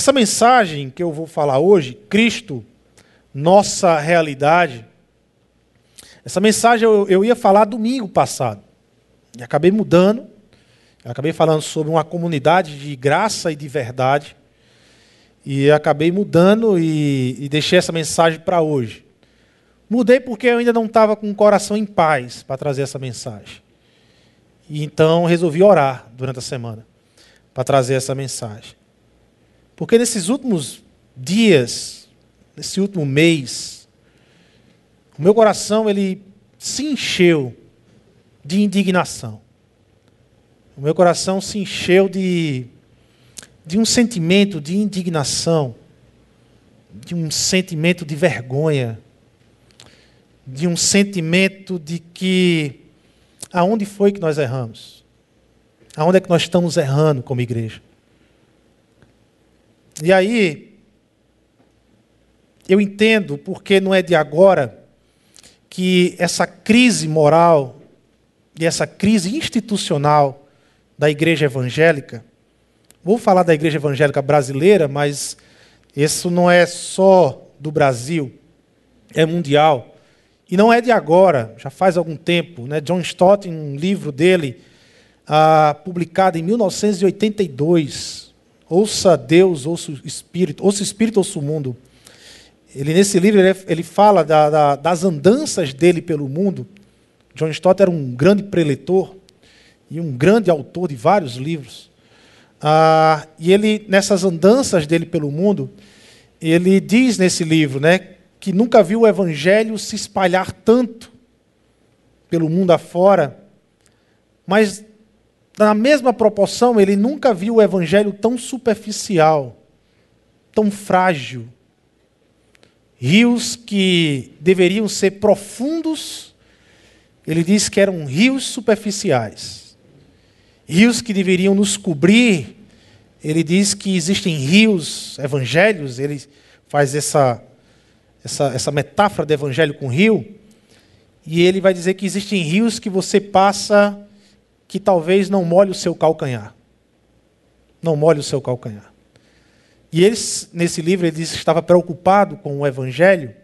essa mensagem que eu vou falar hoje, Cristo, nossa realidade, essa mensagem eu, eu ia falar domingo passado. E acabei mudando. acabei falando sobre uma comunidade de graça e de verdade. E acabei mudando e, e deixei essa mensagem para hoje. Mudei porque eu ainda não estava com o coração em paz para trazer essa mensagem. E então resolvi orar durante a semana para trazer essa mensagem. Porque nesses últimos dias, nesse último mês, o meu coração ele se encheu de indignação. O meu coração se encheu de, de um sentimento de indignação, de um sentimento de vergonha, de um sentimento de que aonde foi que nós erramos? Aonde é que nós estamos errando como igreja? E aí, eu entendo porque não é de agora que essa crise moral e essa crise institucional da igreja evangélica, vou falar da igreja evangélica brasileira, mas isso não é só do Brasil, é mundial. E não é de agora, já faz algum tempo. Né? John Stott, em um livro dele, ah, publicado em 1982, Ouça Deus, ouça o Espírito, ouça o Espírito, ouça o mundo. Ele, nesse livro, ele, fala da, da, das andanças dele pelo mundo. John Stott era um grande preletor e um grande autor de vários livros. Ah, e ele, nessas andanças dele pelo mundo, ele diz nesse livro né, que nunca viu o evangelho se espalhar tanto pelo mundo afora, mas na mesma proporção, ele nunca viu o evangelho tão superficial, tão frágil. Rios que deveriam ser profundos, ele diz que eram rios superficiais. Rios que deveriam nos cobrir, ele diz que existem rios, evangelhos, ele faz essa essa, essa metáfora do evangelho com rio, e ele vai dizer que existem rios que você passa que talvez não molhe o seu calcanhar. Não molhe o seu calcanhar. E ele, nesse livro, ele diz que estava preocupado com o evangelho,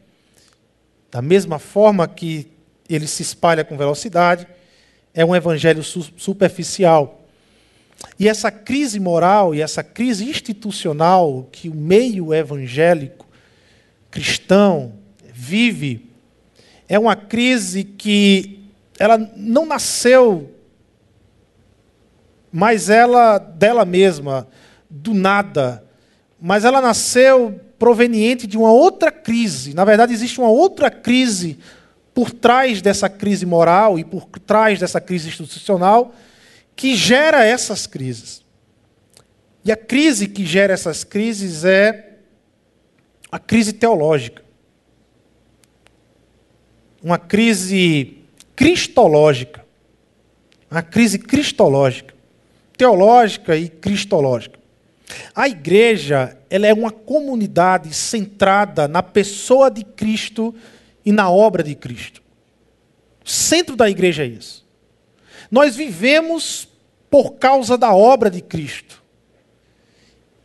da mesma forma que ele se espalha com velocidade, é um evangelho superficial. E essa crise moral e essa crise institucional que o meio evangélico cristão vive é uma crise que ela não nasceu mas ela dela mesma, do nada, mas ela nasceu proveniente de uma outra crise. Na verdade, existe uma outra crise por trás dessa crise moral e por trás dessa crise institucional que gera essas crises. E a crise que gera essas crises é a crise teológica. Uma crise cristológica. Uma crise cristológica. Teológica e cristológica. A igreja ela é uma comunidade centrada na pessoa de Cristo e na obra de Cristo. O centro da igreja é isso. Nós vivemos por causa da obra de Cristo.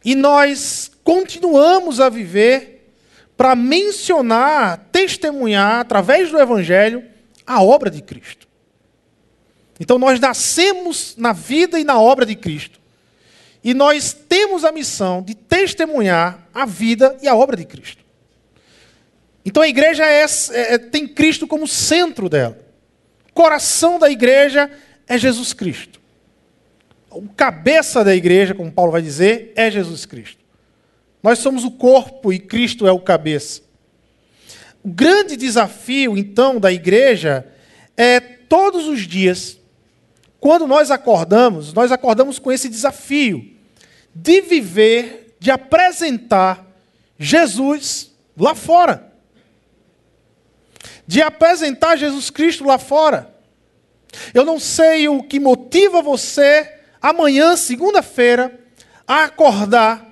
E nós continuamos a viver para mencionar, testemunhar, através do Evangelho, a obra de Cristo. Então nós nascemos na vida e na obra de Cristo. E nós temos a missão de testemunhar a vida e a obra de Cristo. Então a igreja é, é, tem Cristo como centro dela. O coração da igreja é Jesus Cristo. O cabeça da igreja, como Paulo vai dizer, é Jesus Cristo. Nós somos o corpo e Cristo é o cabeça. O grande desafio, então, da igreja é todos os dias, quando nós acordamos, nós acordamos com esse desafio de viver, de apresentar Jesus lá fora. De apresentar Jesus Cristo lá fora. Eu não sei o que motiva você amanhã, segunda-feira, a acordar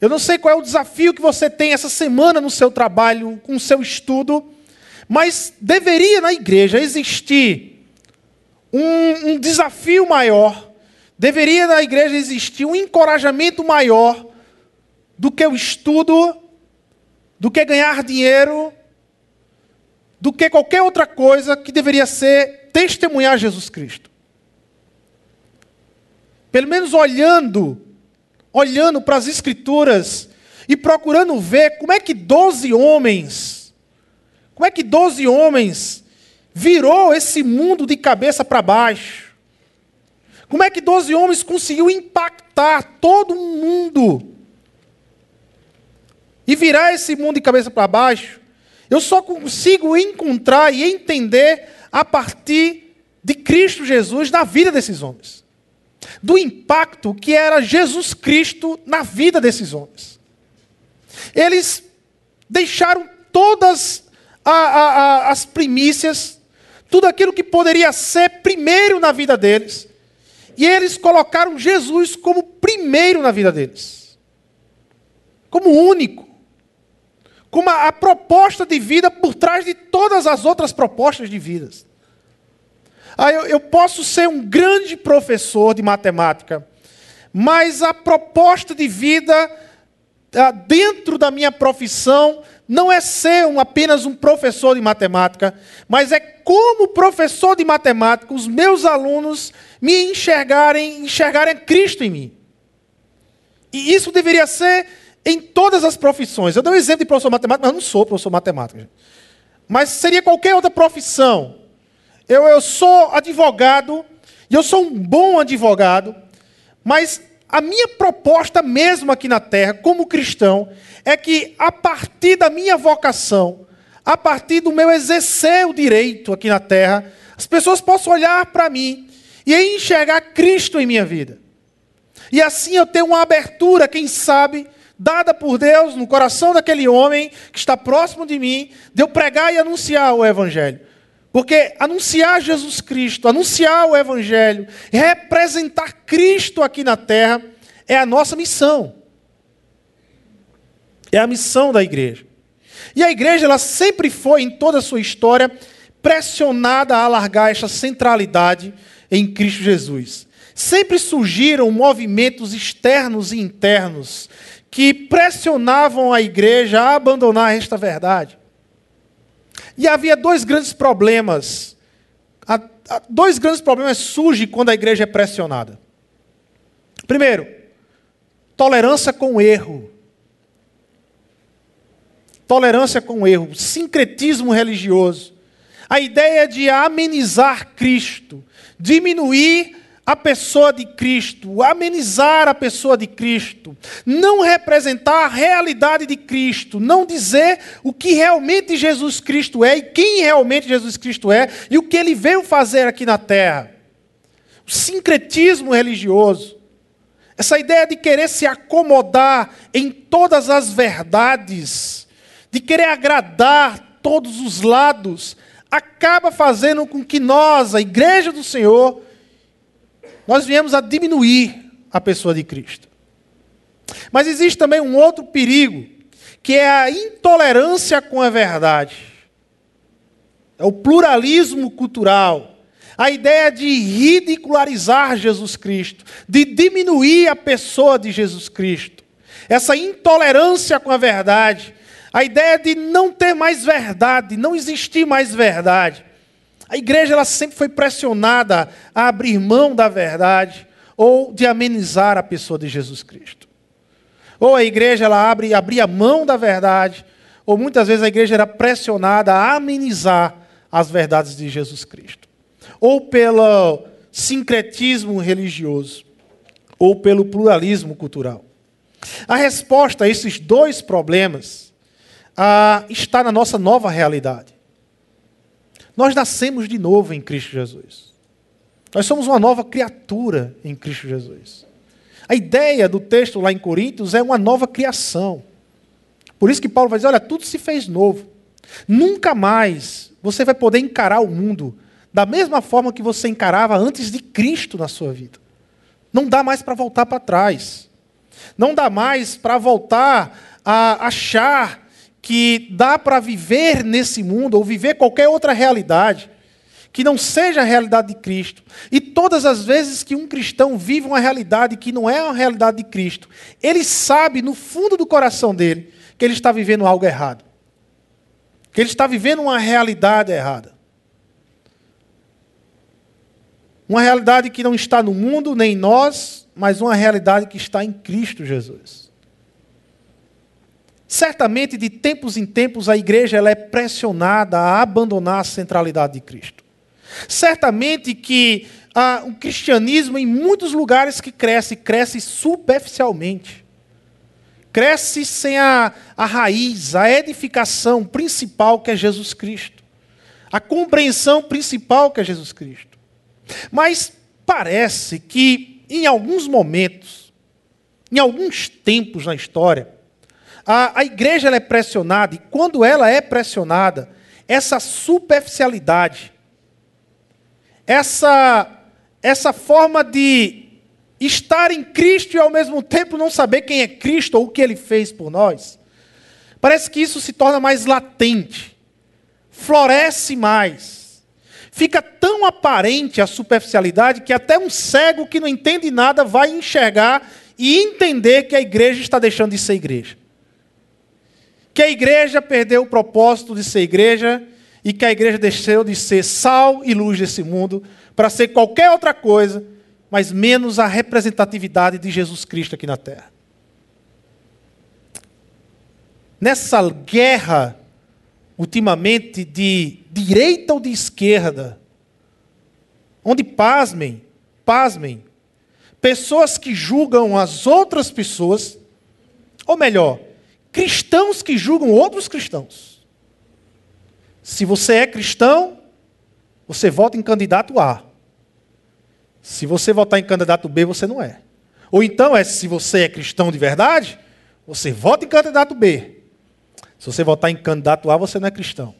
eu não sei qual é o desafio que você tem essa semana no seu trabalho, com o seu estudo, mas deveria na igreja existir um, um desafio maior, deveria na igreja existir um encorajamento maior do que o estudo, do que ganhar dinheiro, do que qualquer outra coisa que deveria ser testemunhar Jesus Cristo. Pelo menos olhando, olhando para as Escrituras e procurando ver como é que doze homens, como é que doze homens virou esse mundo de cabeça para baixo. Como é que doze homens conseguiu impactar todo mundo e virar esse mundo de cabeça para baixo? Eu só consigo encontrar e entender a partir de Cristo Jesus na vida desses homens. Do impacto que era Jesus Cristo na vida desses homens. Eles deixaram todas a, a, a, as primícias, tudo aquilo que poderia ser primeiro na vida deles, e eles colocaram Jesus como primeiro na vida deles, como único. Como a, proposta de vida por trás de todas as outras propostas de vidas. Ah, eu, eu posso ser um grande professor de matemática, mas a proposta de vida ah, dentro da minha profissão não é ser um, apenas um professor de matemática, mas é como professor de matemática os meus alunos me enxergarem, enxergarem Cristo em mim. E isso deveria ser em todas as profissões. Eu dei um exemplo de professor matemático, mas eu não sou professor matemático. Mas seria qualquer outra profissão. Eu, eu sou advogado, e eu sou um bom advogado, mas a minha proposta mesmo aqui na terra, como cristão, é que a partir da minha vocação, a partir do meu exercer o direito aqui na terra, as pessoas possam olhar para mim e enxergar Cristo em minha vida. E assim eu tenho uma abertura, quem sabe, dada por Deus no coração daquele homem que está próximo de mim, de eu pregar e anunciar o Evangelho. Porque anunciar Jesus Cristo, anunciar o Evangelho, representar Cristo aqui na terra, é a nossa missão. É a missão da igreja. E a igreja, ela sempre foi, em toda a sua história, pressionada a alargar essa centralidade em Cristo Jesus. Sempre surgiram movimentos externos e internos que pressionavam a igreja a abandonar esta verdade. E havia dois grandes problemas. Dois grandes problemas surgem quando a igreja é pressionada. Primeiro, tolerância com erro. Tolerância com erro, sincretismo religioso. A ideia de amenizar Cristo, diminuir a pessoa de Cristo, amenizar a pessoa de Cristo, não representar a realidade de Cristo, não dizer o que realmente Jesus Cristo é e quem realmente Jesus Cristo é e o que ele veio fazer aqui na terra. O sincretismo religioso, essa ideia de querer se acomodar em todas as verdades, de querer agradar todos os lados, acaba fazendo com que nós, a igreja do Senhor, nós viemos a diminuir a pessoa de Cristo. Mas existe também um outro perigo, que é a intolerância com a verdade. É o pluralismo cultural. A ideia de ridicularizar Jesus Cristo, de diminuir a pessoa de Jesus Cristo. Essa intolerância com a verdade. A ideia de não ter mais verdade, não existir mais verdade. A igreja ela sempre foi pressionada a abrir mão da verdade ou de amenizar a pessoa de Jesus Cristo. Ou a igreja ela abre, abria mão da verdade, ou muitas vezes a igreja era pressionada a amenizar as verdades de Jesus Cristo. Ou pelo sincretismo religioso, ou pelo pluralismo cultural. A resposta a esses dois problemas ah, está na nossa nova realidade. Nós nascemos de novo em Cristo Jesus. Nós somos uma nova criatura em Cristo Jesus. A ideia do texto lá em Coríntios é uma nova criação. Por isso que Paulo vai dizer: olha, tudo se fez novo. Nunca mais você vai poder encarar o mundo da mesma forma que você encarava antes de Cristo na sua vida. Não dá mais para voltar para trás. Não dá mais para voltar a achar que dá para viver nesse mundo, ou viver qualquer outra realidade, que não seja a realidade de Cristo. E todas as vezes que um cristão vive uma realidade que não é a realidade de Cristo, ele sabe no fundo do coração dele que ele está vivendo algo errado. Que ele está vivendo uma realidade errada. Uma realidade que não está no mundo nem em nós, mas uma realidade que está em Cristo Jesus. Certamente, de tempos em tempos, a igreja ela é pressionada a abandonar a centralidade de Cristo. Certamente que ah, o cristianismo, em muitos lugares que cresce, cresce superficialmente. Cresce sem a, a raiz, a edificação principal que é Jesus Cristo. A compreensão principal que é Jesus Cristo. Mas parece que, em alguns momentos, em alguns tempos na história, a, a igreja é pressionada, e quando ela é pressionada, essa superficialidade, essa, essa forma de estar em Cristo e ao mesmo tempo não saber quem é Cristo ou o que ele fez por nós, parece que isso se torna mais latente, floresce mais. Fica tão aparente a superficialidade que até um cego que não entende nada vai enxergar e entender que a igreja está deixando de ser igreja. Que a igreja perdeu o propósito de ser igreja e que a igreja deixou de ser sal e luz desse mundo para ser qualquer outra coisa, mas menos a representatividade de Jesus Cristo aqui na terra. Nessa guerra, ultimamente, de direita ou de esquerda, onde, pasmem, pasmem, pessoas que julgam as outras pessoas, ou melhor, cristãos que julgam outros cristãos. Se você é cristão, você vota em candidato A. Se você votar em candidato B, você não é. Ou então é se você é cristão de verdade, você vota em candidato B. Se você votar em candidato A, você não é cristão.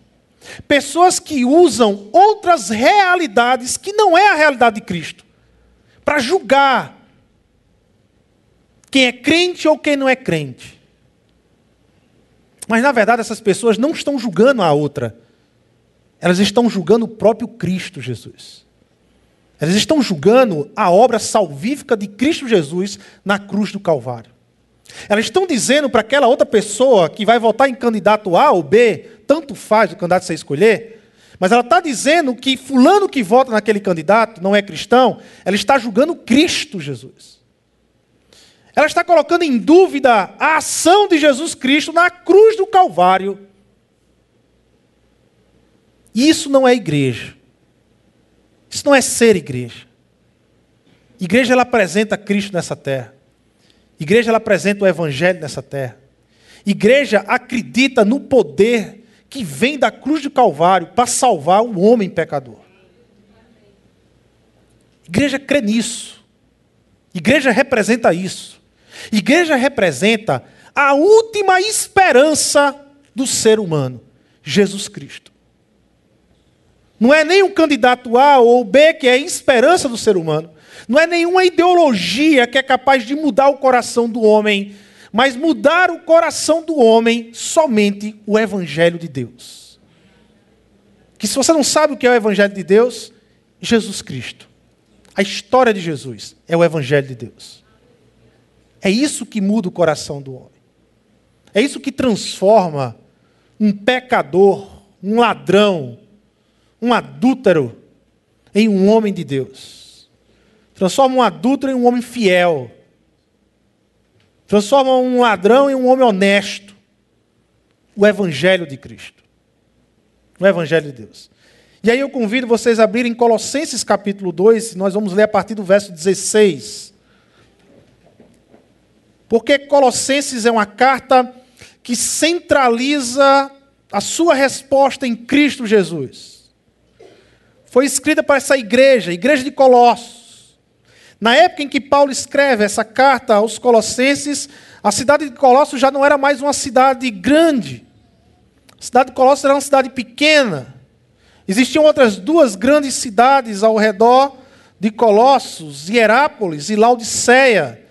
Pessoas que usam outras realidades que não é a realidade de Cristo para julgar quem é crente ou quem não é crente. Mas na verdade essas pessoas não estão julgando a outra, elas estão julgando o próprio Cristo Jesus. Elas estão julgando a obra salvífica de Cristo Jesus na cruz do Calvário. Elas estão dizendo para aquela outra pessoa que vai votar em candidato A ou B, tanto faz o candidato você escolher, mas ela está dizendo que fulano que vota naquele candidato não é cristão, ela está julgando Cristo Jesus. Ela está colocando em dúvida a ação de Jesus Cristo na cruz do Calvário isso não é igreja. Isso não é ser igreja. Igreja ela apresenta Cristo nessa terra. Igreja ela apresenta o evangelho nessa terra. Igreja acredita no poder que vem da cruz do Calvário para salvar o homem pecador. Igreja crê nisso. Igreja representa isso. Igreja representa a última esperança do ser humano, Jesus Cristo. Não é nem um candidato A ou B que é a esperança do ser humano. Não é nenhuma ideologia que é capaz de mudar o coração do homem, mas mudar o coração do homem somente o Evangelho de Deus. Que se você não sabe o que é o Evangelho de Deus, Jesus Cristo. A história de Jesus é o Evangelho de Deus. É isso que muda o coração do homem. É isso que transforma um pecador, um ladrão, um adúltero em um homem de Deus. Transforma um adúltero em um homem fiel. Transforma um ladrão em um homem honesto. O Evangelho de Cristo. O Evangelho de Deus. E aí eu convido vocês a abrirem Colossenses capítulo 2, nós vamos ler a partir do verso 16. Porque Colossenses é uma carta que centraliza a sua resposta em Cristo Jesus foi escrita para essa igreja, igreja de Colossos. Na época em que Paulo escreve essa carta aos Colossenses, a cidade de Colossos já não era mais uma cidade grande. A cidade de Colossos era uma cidade pequena. Existiam outras duas grandes cidades ao redor de Colossos, Hierápolis e Laodiceia.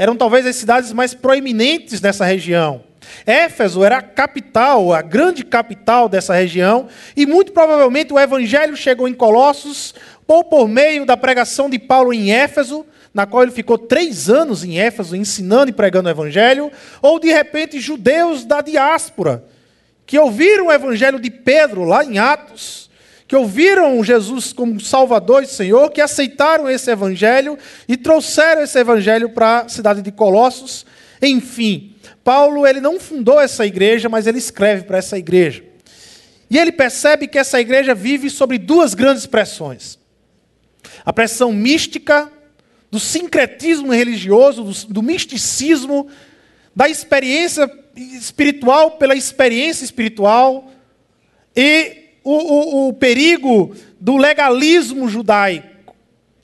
Eram talvez as cidades mais proeminentes dessa região. Éfeso era a capital, a grande capital dessa região, e muito provavelmente o evangelho chegou em Colossos ou por meio da pregação de Paulo em Éfeso, na qual ele ficou três anos em Éfeso ensinando e pregando o evangelho, ou de repente judeus da diáspora, que ouviram o evangelho de Pedro lá em Atos, que ouviram Jesus como Salvador e Senhor, que aceitaram esse evangelho e trouxeram esse evangelho para a cidade de Colossos. Enfim, Paulo ele não fundou essa igreja, mas ele escreve para essa igreja. E ele percebe que essa igreja vive sobre duas grandes pressões: a pressão mística, do sincretismo religioso, do, do misticismo, da experiência espiritual pela experiência espiritual, e o, o, o perigo do legalismo judaico,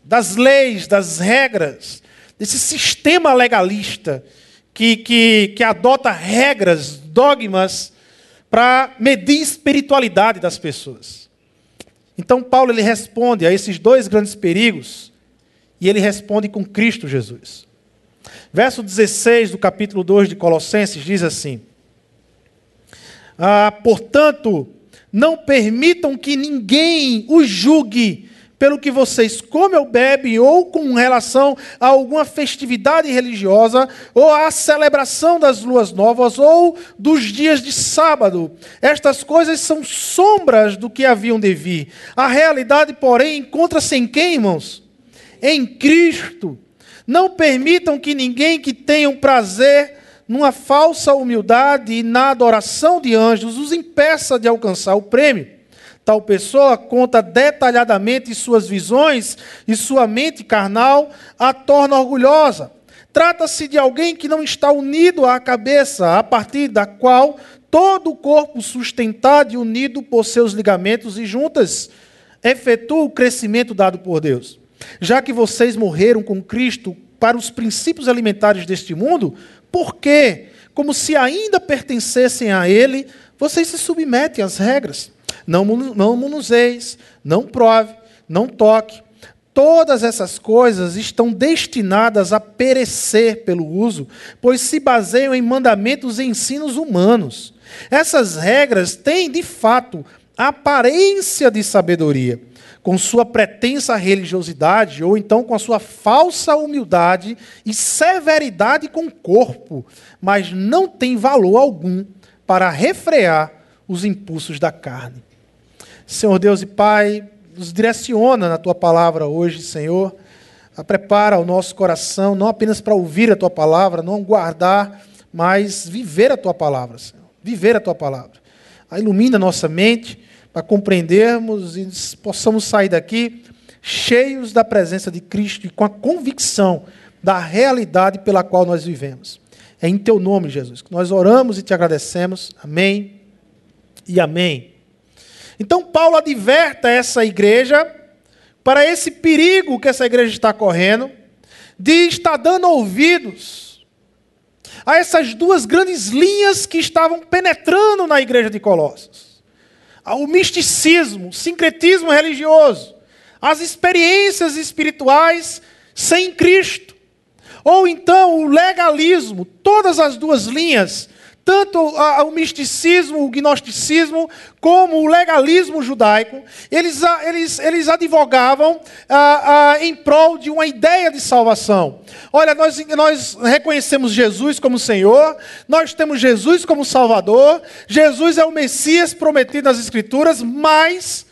das leis, das regras, desse sistema legalista que, que, que adota regras, dogmas, para medir a espiritualidade das pessoas. Então, Paulo ele responde a esses dois grandes perigos, e ele responde com Cristo Jesus. Verso 16 do capítulo 2 de Colossenses diz assim: ah, Portanto, não permitam que ninguém os julgue pelo que vocês comem ou bebem, ou com relação a alguma festividade religiosa, ou à celebração das luas novas, ou dos dias de sábado. Estas coisas são sombras do que haviam de vir. A realidade, porém, encontra-se em quem, irmãos? Em Cristo. Não permitam que ninguém que tenha um prazer numa falsa humildade e na adoração de anjos os impeça de alcançar o prêmio. Tal pessoa conta detalhadamente suas visões e sua mente carnal a torna orgulhosa. Trata-se de alguém que não está unido à cabeça, a partir da qual todo o corpo sustentado e unido por seus ligamentos e juntas efetua o crescimento dado por Deus. Já que vocês morreram com Cristo para os princípios alimentares deste mundo, por quê? Como se ainda pertencessem a Ele, vocês se submetem às regras não, não manuseis, não prove, não toque. Todas essas coisas estão destinadas a perecer pelo uso, pois se baseiam em mandamentos e ensinos humanos. Essas regras têm, de fato, aparência de sabedoria, com sua pretensa religiosidade, ou então com a sua falsa humildade e severidade com o corpo, mas não tem valor algum para refrear os impulsos da carne. Senhor Deus e Pai, nos direciona na tua palavra hoje, Senhor. Prepara o nosso coração, não apenas para ouvir a tua palavra, não guardar, mas viver a tua palavra, Senhor. Viver a tua palavra. Ilumina a nossa mente para compreendermos e possamos sair daqui cheios da presença de Cristo e com a convicção da realidade pela qual nós vivemos. É em teu nome, Jesus, que nós oramos e te agradecemos. Amém e amém. Então, Paulo adverta essa igreja para esse perigo que essa igreja está correndo, de estar dando ouvidos a essas duas grandes linhas que estavam penetrando na igreja de Colossos: o misticismo, o sincretismo religioso, as experiências espirituais sem Cristo, ou então o legalismo, todas as duas linhas tanto o misticismo, o gnosticismo, como o legalismo judaico, eles, eles, eles advogavam em prol de uma ideia de salvação. Olha, nós, nós reconhecemos Jesus como Senhor, nós temos Jesus como Salvador, Jesus é o Messias prometido nas Escrituras, mas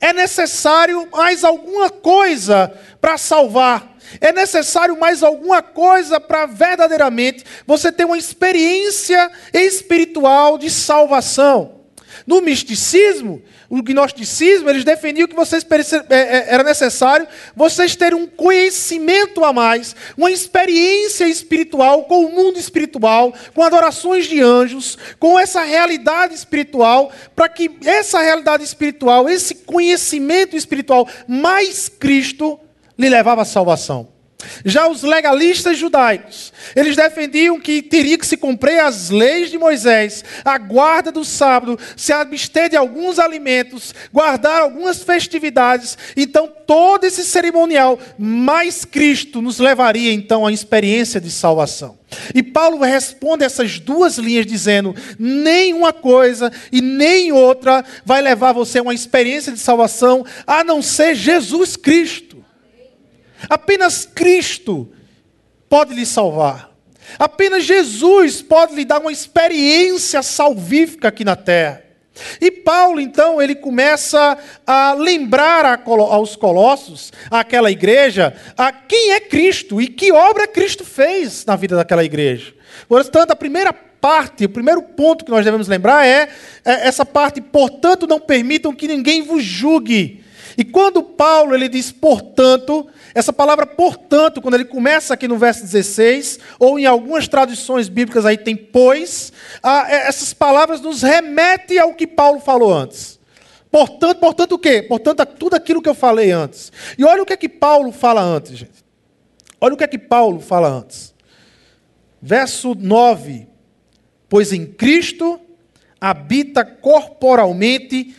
é necessário mais alguma coisa para salvar é necessário mais alguma coisa para verdadeiramente você ter uma experiência espiritual de salvação. No misticismo, o gnosticismo, eles defendiam que vocês é, é, era necessário vocês terem um conhecimento a mais, uma experiência espiritual com o mundo espiritual, com adorações de anjos, com essa realidade espiritual, para que essa realidade espiritual, esse conhecimento espiritual mais Cristo lhe levava à salvação. Já os legalistas judaicos, eles defendiam que teria que se cumprir as leis de Moisés, a guarda do sábado, se abster de alguns alimentos, guardar algumas festividades. Então, todo esse cerimonial, mais Cristo, nos levaria então à experiência de salvação. E Paulo responde essas duas linhas dizendo: nem uma coisa e nem outra vai levar você a uma experiência de salvação, a não ser Jesus Cristo. Apenas Cristo pode lhe salvar. Apenas Jesus pode lhe dar uma experiência salvífica aqui na terra. E Paulo, então, ele começa a lembrar aos colossos, àquela igreja, a quem é Cristo e que obra Cristo fez na vida daquela igreja. Portanto, a primeira parte, o primeiro ponto que nós devemos lembrar é, é essa parte, portanto, não permitam que ninguém vos julgue. E quando Paulo ele diz portanto, essa palavra portanto, quando ele começa aqui no verso 16, ou em algumas traduções bíblicas aí tem pois, é, essas palavras nos remetem ao que Paulo falou antes. Portanto, portanto o quê? Portanto, tudo aquilo que eu falei antes. E olha o que é que Paulo fala antes, gente. Olha o que é que Paulo fala antes. Verso 9. Pois em Cristo habita corporalmente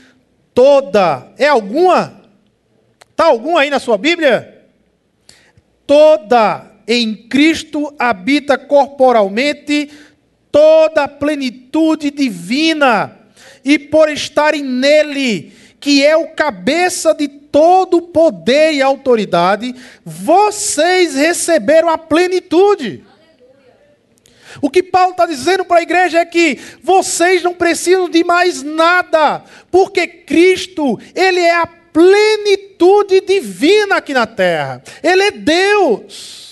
toda. É alguma? Está algum aí na sua Bíblia? toda em Cristo habita corporalmente toda a plenitude divina, e por estarem nele, que é o cabeça de todo poder e autoridade, vocês receberam a plenitude. O que Paulo está dizendo para a igreja é que vocês não precisam de mais nada, porque Cristo, Ele é a plenitude divina aqui na terra. Ele é Deus.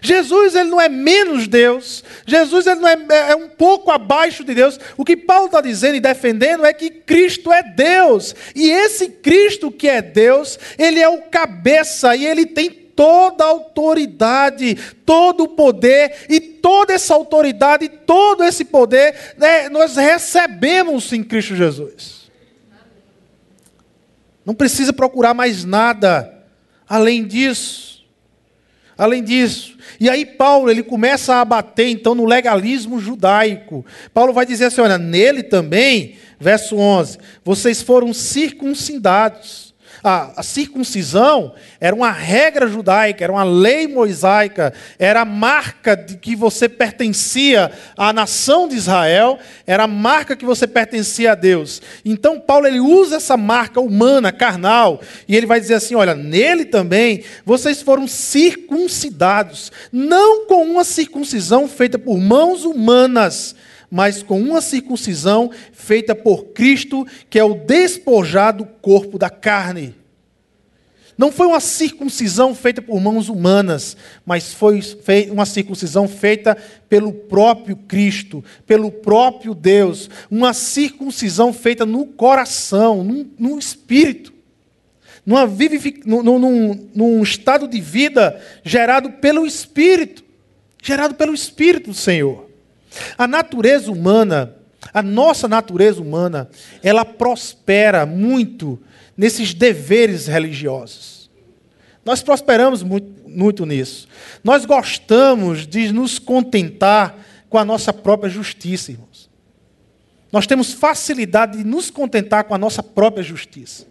Jesus ele não é menos Deus. Jesus ele não é, é, é um pouco abaixo de Deus. O que Paulo está dizendo e defendendo é que Cristo é Deus. E esse Cristo que é Deus, ele é o cabeça e ele tem toda a autoridade, todo o poder e toda essa autoridade, todo esse poder, né, nós recebemos em Cristo Jesus. Não precisa procurar mais nada além disso. Além disso. E aí Paulo, ele começa a bater então no legalismo judaico. Paulo vai dizer assim, olha, nele também, verso 11, vocês foram circuncidados a, a, circuncisão era uma regra judaica, era uma lei mosaica, era a marca de que você pertencia à nação de Israel, era a marca que você pertencia a Deus. Então Paulo ele usa essa marca humana, carnal, e ele vai dizer assim: olha, nele também vocês foram circuncidados, não com uma circuncisão feita por mãos humanas, mas com uma circuncisão feita por Cristo, que é o despojado corpo da carne. Não foi uma circuncisão feita por mãos humanas, mas foi uma circuncisão feita pelo próprio Cristo, pelo próprio Deus. Uma circuncisão feita no coração, no, espírito. Numa num, num, num estado de vida gerado pelo Espírito. Gerado pelo Espírito do Senhor. A natureza humana, a nossa natureza humana, ela prospera muito nesses deveres religiosos. Nós prosperamos muito, muito nisso. Nós gostamos de nos contentar com a nossa própria justiça, irmãos. Nós temos facilidade de nos contentar com a nossa própria justiça.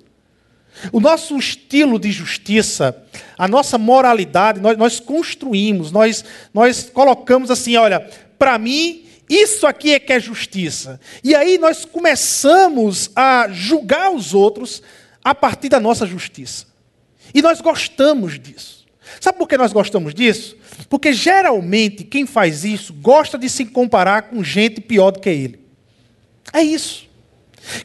O nosso estilo de justiça, a nossa moralidade, nós, nós construímos, nós, nós colocamos assim: olha, para mim, isso aqui é que é justiça. E aí nós começamos a julgar os outros a partir da nossa justiça. E nós gostamos disso. Sabe por que nós gostamos disso? Porque geralmente quem faz isso gosta de se comparar com gente pior do que ele. É isso.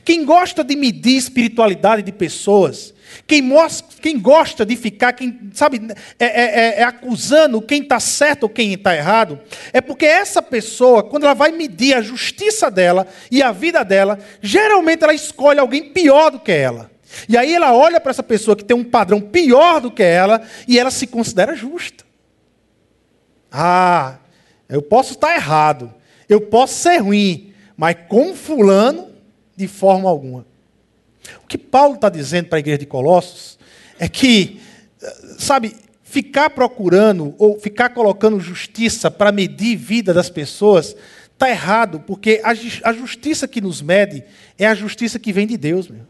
Quem gosta de medir espiritualidade de pessoas, quem, mostra, quem gosta de ficar, quem sabe, é, é, é, é acusando quem está certo ou quem está errado, é porque essa pessoa, quando ela vai medir a justiça dela e a vida dela, geralmente ela escolhe alguém pior do que ela. E aí ela olha para essa pessoa que tem um padrão pior do que ela e ela se considera justa. Ah, eu posso estar errado, eu posso ser ruim, mas com fulano, de forma alguma. O que Paulo está dizendo para a igreja de Colossos é que, sabe, ficar procurando ou ficar colocando justiça para medir vida das pessoas está errado, porque a, justiça que nos mede é a justiça que vem de Deus. Meu.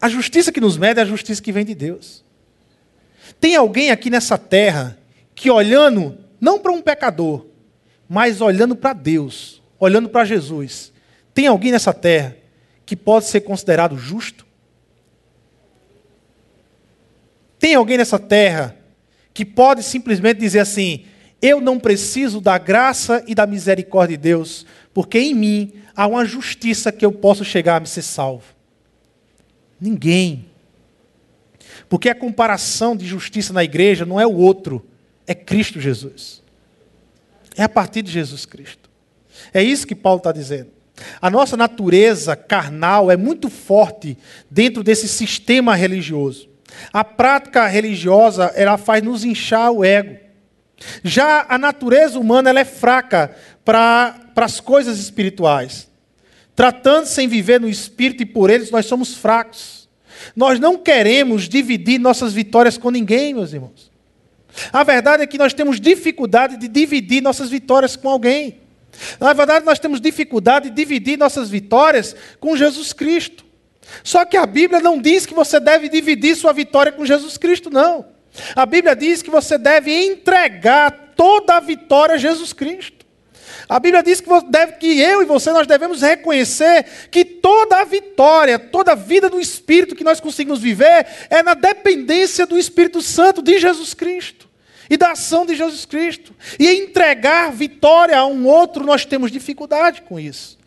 A justiça que nos mede é a justiça que vem de Deus. Tem alguém aqui nessa terra que olhando não para um pecador, mas olhando para Deus, olhando para Jesus, tem alguém nessa terra que pode ser considerado justo? Tem alguém nessa terra que pode simplesmente dizer assim: eu não preciso da graça e da misericórdia de Deus, porque em mim há uma justiça que eu posso chegar a me ser salvo? Ninguém. Porque a comparação de justiça na igreja não é o outro, é Cristo Jesus. É a partir de Jesus Cristo. É isso que Paulo está dizendo. A nossa natureza carnal é muito forte dentro desse sistema religioso. A prática religiosa, ela faz nos inchar o ego. Já a natureza humana, ela é fraca para as coisas espirituais. Tratando-se em viver no espírito e por eles, nós somos fracos. Nós não queremos dividir nossas vitórias com ninguém, meus irmãos. A verdade é que nós temos dificuldade de dividir nossas vitórias com alguém. Na verdade, nós temos dificuldade de dividir nossas vitórias com Jesus Cristo. Só que a Bíblia não diz que você deve dividir sua vitória com Jesus Cristo, não. A Bíblia diz que você deve entregar toda a vitória a Jesus Cristo. A Bíblia diz que, deve, que eu e você nós devemos reconhecer que toda a vitória, toda a vida do Espírito que nós conseguimos viver é na dependência do Espírito Santo de Jesus Cristo e da ação de Jesus Cristo. E entregar vitória a um outro, nós temos dificuldade com isso.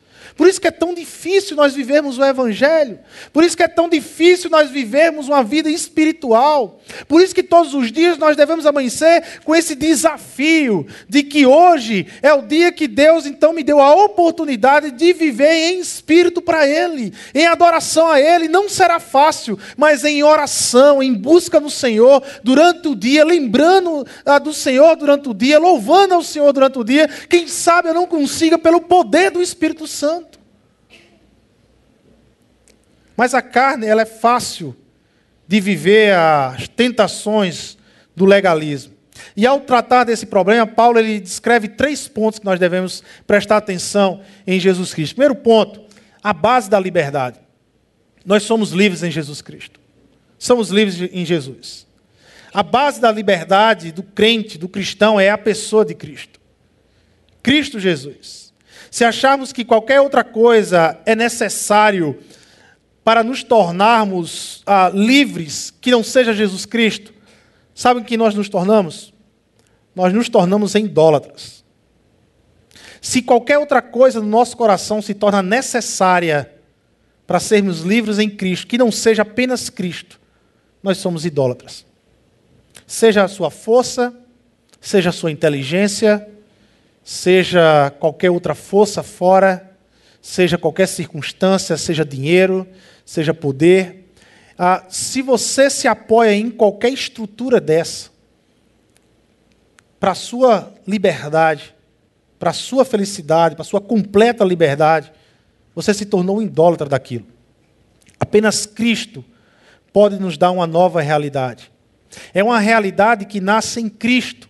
Por isso que é tão difícil nós vivermos o Evangelho. Por isso que é tão difícil nós vivermos uma vida espiritual. Por isso que todos os dias nós devemos amanhecer com esse desafio de que hoje é o dia que Deus então me deu a oportunidade de viver em espírito para Ele, em adoração a Ele. Não será fácil, mas em oração, em busca do Senhor durante o dia, lembrando ah, do Senhor durante o dia, louvando ao Senhor durante o dia. Quem sabe eu não consiga pelo poder do Espírito Santo. Mas a carne, ela é fácil de viver as tentações do legalismo. E ao tratar desse problema, Paulo ele descreve três pontos que nós devemos prestar atenção em Jesus Cristo. Primeiro ponto, a base da liberdade. Nós somos livres em Jesus Cristo. Somos livres em Jesus. A base da liberdade do crente, do cristão, é a pessoa de Cristo. Cristo Jesus. Se acharmos que qualquer outra coisa é necessário para nos tornarmos ah, livres, que não seja Jesus Cristo, sabe o que nós nos tornamos? Nós nos tornamos idólatras. Se qualquer outra coisa no nosso coração se torna necessária para sermos livres em Cristo, que não seja apenas Cristo, nós somos idólatras. Seja a sua força, seja a sua inteligência, seja qualquer outra força fora, seja qualquer circunstância, seja dinheiro, seja poder. Ah, se você se apoia em qualquer estrutura dessa, para a sua liberdade, para a sua felicidade, para a sua completa liberdade, você se tornou um idólatra daquilo. Apenas Cristo pode nos dar uma nova realidade. É uma realidade que nasce em Cristo.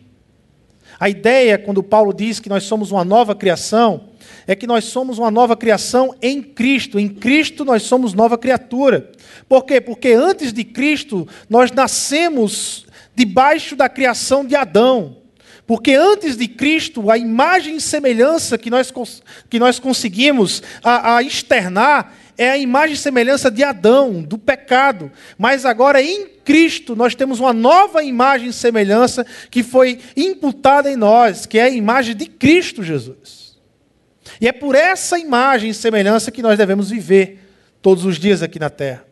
A ideia, quando Paulo diz que nós somos uma nova criação, é que nós somos uma nova criação em Cristo. Em Cristo nós somos nova criatura. Por quê? Porque antes de Cristo nós nascemos debaixo da criação de Adão. Porque antes de Cristo, a imagem e semelhança que nós, que nós conseguimos a, a externar é a imagem e semelhança de Adão, do pecado. Mas agora em Cristo nós temos uma nova imagem e semelhança que foi imputada em nós, que é a imagem de Cristo Jesus. E é por essa imagem e semelhança que nós devemos viver todos os dias aqui na terra.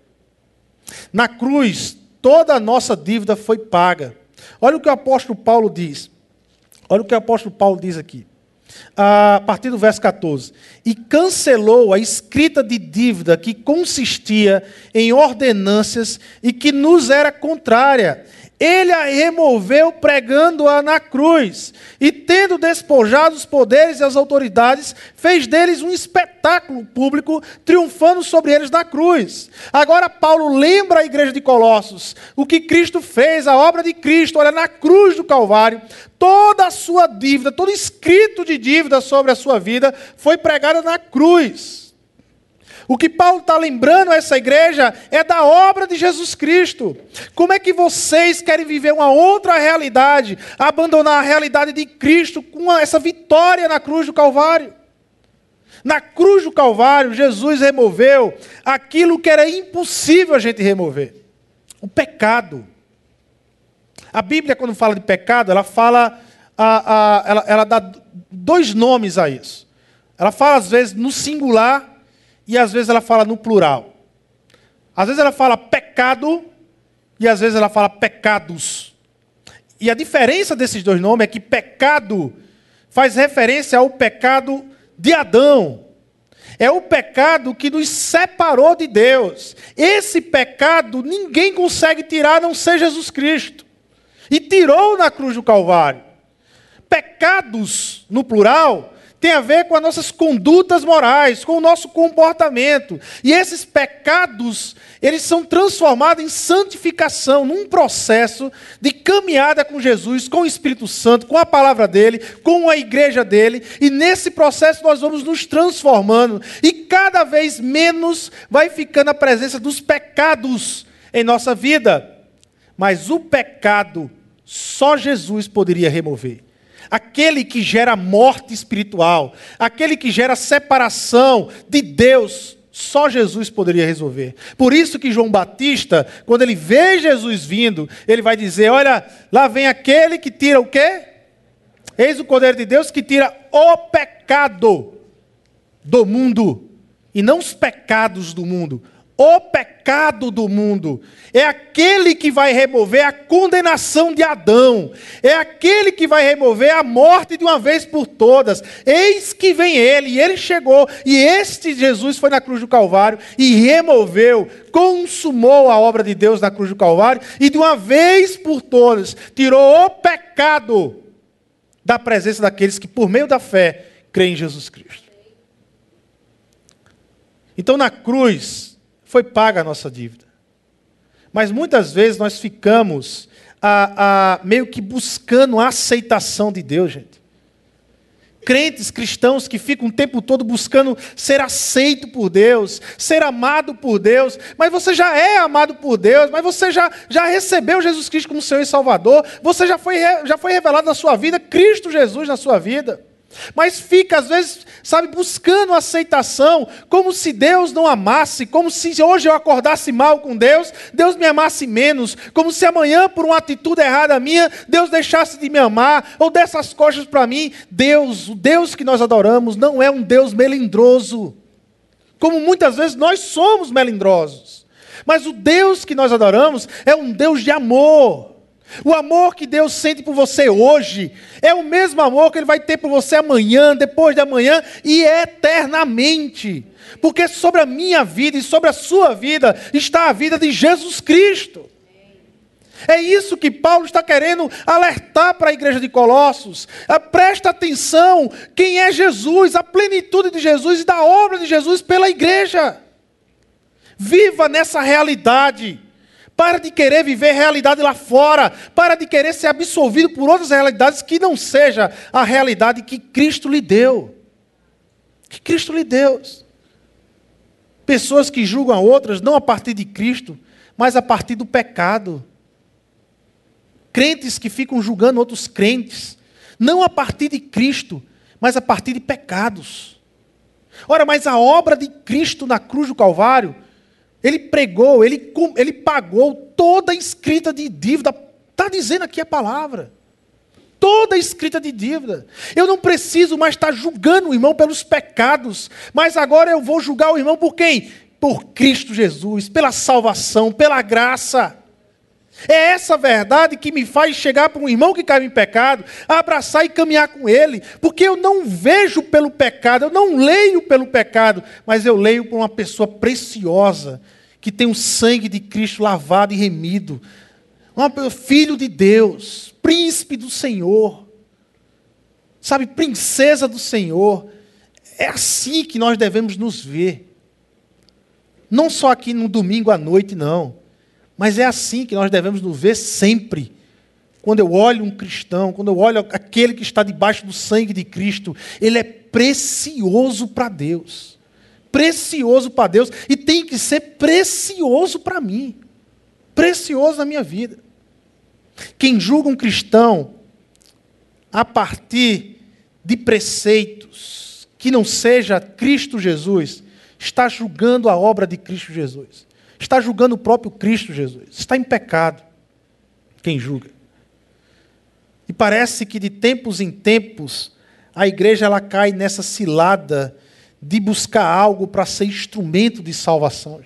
Na cruz, toda a nossa dívida foi paga. Olha o que o apóstolo Paulo diz. Olha o que o apóstolo Paulo diz aqui. A partir do verso 14. E cancelou a escrita de dívida que consistia em ordenâncias e que nos era contrária ele a removeu pregando-a na cruz. E tendo despojado os poderes e as autoridades, fez deles um espetáculo público, triunfando sobre eles na cruz. Agora, Paulo lembra a igreja de Colossos o que Cristo fez, a obra de Cristo, olha, na cruz do Calvário, toda a sua dívida, todo escrito de dívida sobre a sua vida foi pregada na cruz. O que Paulo está lembrando a essa igreja é da obra de Jesus Cristo. Como é que vocês querem viver uma outra realidade, abandonar a realidade de Cristo com essa vitória na cruz do Calvário? Na cruz do Calvário, Jesus removeu aquilo que era impossível a gente remover: o pecado. A Bíblia, quando fala de pecado, ela fala, a, a, ela, ela dá dois nomes a isso. Ela fala, às vezes, no singular e às vezes ela fala no plural. Às vezes ela fala pecado e às vezes ela fala pecados. E a diferença desses dois nomes é que pecado faz referência ao pecado de Adão. É o pecado que nos separou de Deus. Esse pecado ninguém consegue tirar a não ser Jesus Cristo. E tirou na cruz do Calvário. Pecados, no plural, tem a ver com as nossas condutas morais, com o nosso comportamento. E esses pecados, eles são transformados em santificação, num processo de caminhada com Jesus, com o Espírito Santo, com a palavra dele, com a igreja dele. E nesse processo nós vamos nos transformando. E cada vez menos vai ficando a presença dos pecados em nossa vida. Mas o pecado, só Jesus poderia remover aquele que gera morte espiritual, aquele que gera separação de Deus, só Jesus poderia resolver. Por isso que João Batista, quando ele vê Jesus vindo, ele vai dizer: Olha, lá vem aquele que tira o quê? Eis o Cordeiro de Deus que tira o pecado do mundo, e não os pecados do mundo, o pecado do mundo. É aquele que vai remover a condenação de Adão. É aquele que vai remover a morte de uma vez por todas. Eis que vem ele, e ele chegou, e este Jesus foi na cruz do Calvário e removeu, consumou a obra de Deus na cruz do Calvário e de uma vez por todas tirou o pecado da presença daqueles que, por meio da fé, creem em Jesus Cristo. Então, na cruz, foi paga a nossa dívida. Mas muitas vezes nós ficamos a, a, meio que buscando a aceitação de Deus, gente. Crentes cristãos que ficam o tempo todo buscando ser aceito por Deus, ser amado por Deus, mas você já é amado por Deus, mas você já, já recebeu Jesus Cristo como Senhor e Salvador, você já foi, já foi revelado na sua vida, Cristo Jesus na sua vida. Mas fica, às vezes, sabe, buscando aceitação, como se Deus não amasse, como se hoje eu acordasse mal com Deus, Deus me amasse menos, como se amanhã, por uma atitude errada minha, Deus deixasse de me amar, ou dessas coisas para mim. Deus, o Deus que nós adoramos, não é um Deus melindroso, como muitas vezes nós somos melindrosos. Mas o Deus que nós adoramos é um Deus de amor. O amor que Deus sente por você hoje é o mesmo amor que Ele vai ter por você amanhã, depois de amanhã e eternamente. Porque sobre a minha vida e sobre a sua vida está a vida de Jesus Cristo. É isso que Paulo está querendo alertar para a igreja de Colossos. Ah, presta atenção, quem é Jesus, a plenitude de Jesus e da obra de Jesus pela igreja. Viva nessa realidade. Para de querer viver realidade lá fora. Para de querer ser absolvido por outras realidades que não seja a realidade que Cristo lhe deu. Que Cristo lhe deu. Pessoas que julgam outras não a partir de Cristo, mas a partir do pecado. Crentes que ficam julgando outros crentes, não a partir de Cristo, mas a partir de pecados. Ora, mas a obra de Cristo na cruz do Calvário ele pregou, ele, ele pagou toda a escrita de dívida. Está dizendo aqui a palavra. Toda a escrita de dívida. Eu não preciso mais estar julgando o irmão pelos pecados, mas agora eu vou julgar o irmão por quem? Por Cristo Jesus, pela salvação, pela graça. É essa verdade que me faz chegar para um irmão que caiu em pecado, abraçar e caminhar com ele, porque eu não vejo pelo pecado, eu não leio pelo pecado, mas eu leio por uma pessoa preciosa, que tem o sangue de Cristo lavado e remido. filho de Deus, príncipe do Senhor, sabe, princesa do Senhor. É assim que nós devemos nos ver. Não só aqui no domingo à noite, não. Mas é assim que nós devemos nos ver sempre. Quando eu olho um cristão, quando eu olho aquele que está debaixo do sangue de Cristo, ele é precioso para Deus. Precioso para Deus e tem que ser precioso para mim. Precioso na minha vida. Quem julga um cristão a partir de preceitos que não seja Cristo Jesus, está julgando a obra de Cristo Jesus. Está julgando o próprio Cristo Jesus. Está em pecado. Quem julga. E parece que de tempos em tempos a igreja ela cai nessa cilada de buscar algo para ser instrumento de salvação.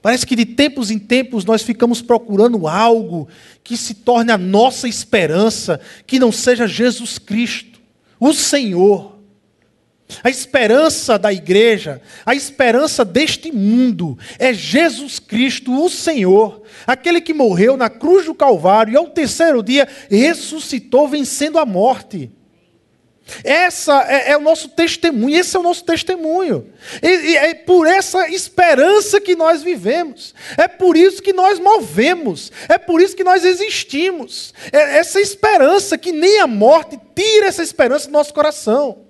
Parece que de tempos em tempos nós ficamos procurando algo que se torne a nossa esperança, que não seja Jesus Cristo, o Senhor. A esperança da igreja, a esperança deste mundo é Jesus Cristo, o Senhor, aquele que morreu na cruz do Calvário e ao terceiro dia ressuscitou, vencendo a morte. Essa é, é, o nosso testemunho, esse é o nosso testemunho. E, e é por essa esperança que nós vivemos, é por isso que nós movemos, é por isso que nós existimos. É essa esperança que nem a morte tira essa esperança do nosso coração.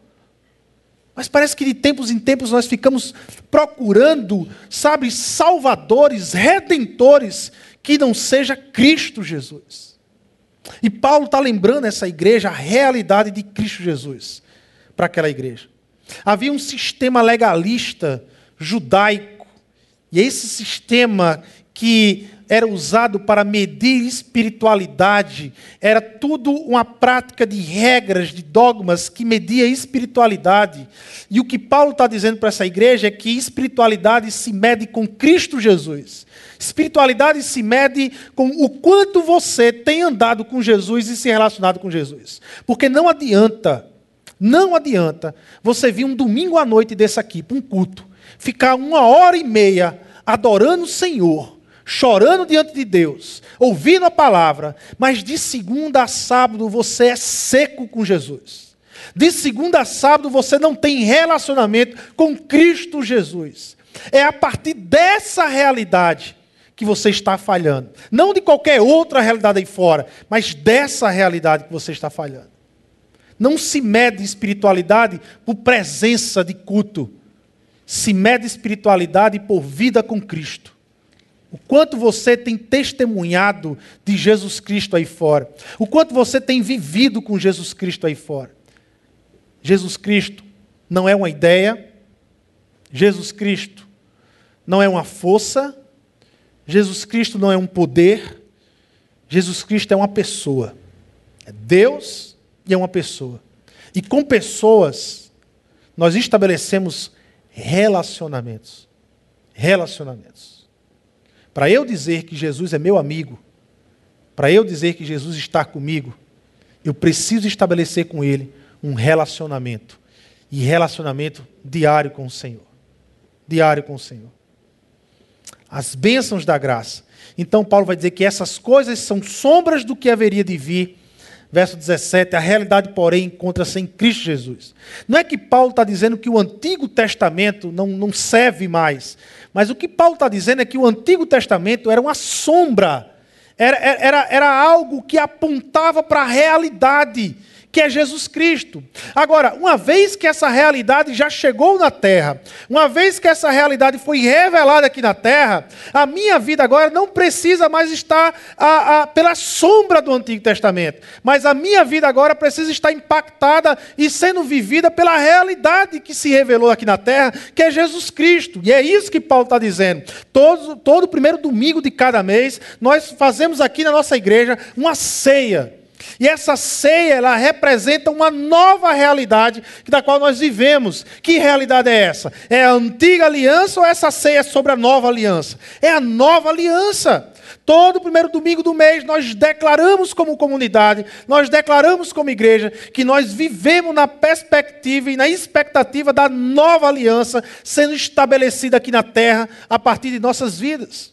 Mas parece que de tempos em tempos nós ficamos procurando, sabe, salvadores, redentores, que não seja Cristo Jesus. E Paulo está lembrando essa igreja a realidade de Cristo Jesus para aquela igreja. Havia um sistema legalista judaico, e esse sistema que era usado para medir espiritualidade, era tudo uma prática de regras, de dogmas que media espiritualidade. E o que Paulo está dizendo para essa igreja é que espiritualidade se mede com Cristo Jesus. Espiritualidade se mede com o quanto você tem andado com Jesus e se relacionado com Jesus. Porque não adianta, não adianta você vir um domingo à noite desse aqui, para um culto, ficar uma hora e meia adorando o Senhor chorando diante de Deus, ouvindo a palavra, mas de segunda a sábado você é seco com Jesus. De segunda a sábado você não tem relacionamento com Cristo Jesus. É a partir dessa realidade que você está falhando. Não de qualquer outra realidade aí fora, mas dessa realidade que você está falhando. Não se mede espiritualidade por presença de culto. Se mede espiritualidade por vida com Cristo. O quanto você tem testemunhado de Jesus Cristo aí fora. O quanto você tem vivido com Jesus Cristo aí fora. Jesus Cristo não é uma ideia. Jesus Cristo não é uma força. Jesus Cristo não é um poder. Jesus Cristo é uma pessoa. É Deus e é uma pessoa. E com pessoas, nós estabelecemos relacionamentos. Relacionamentos. Para eu dizer que Jesus é meu amigo, para eu dizer que Jesus está comigo, eu preciso estabelecer com Ele um relacionamento. E relacionamento diário com o Senhor. Diário com o Senhor. As bênçãos da graça. Então, Paulo vai dizer que essas coisas são sombras do que haveria de vir. Verso 17: A realidade, porém, encontra-se em Cristo Jesus. Não é que Paulo está dizendo que o Antigo Testamento não, não serve mais, mas o que Paulo está dizendo é que o Antigo Testamento era uma sombra, era, era, era algo que apontava para a realidade que é Jesus Cristo. Agora, uma vez que essa realidade já chegou na terra, uma vez que essa realidade foi revelada aqui na terra, a minha vida agora não precisa mais estar a, a, pela sombra do Antigo Testamento, mas a minha vida agora precisa estar impactada e sendo vivida pela realidade que se revelou aqui na terra, que é Jesus Cristo. E é isso que Paulo está dizendo. Todo, todo primeiro domingo de cada mês, nós fazemos aqui na nossa igreja uma ceia e essa ceia, ela representa uma nova realidade da qual nós vivemos. Que realidade é essa? É a antiga aliança ou essa ceia é sobre a nova aliança? É a nova aliança. Todo primeiro domingo do mês nós declaramos como comunidade, nós declaramos como igreja que nós vivemos na perspectiva e na expectativa da nova aliança sendo estabelecida aqui na terra a partir de nossas vidas.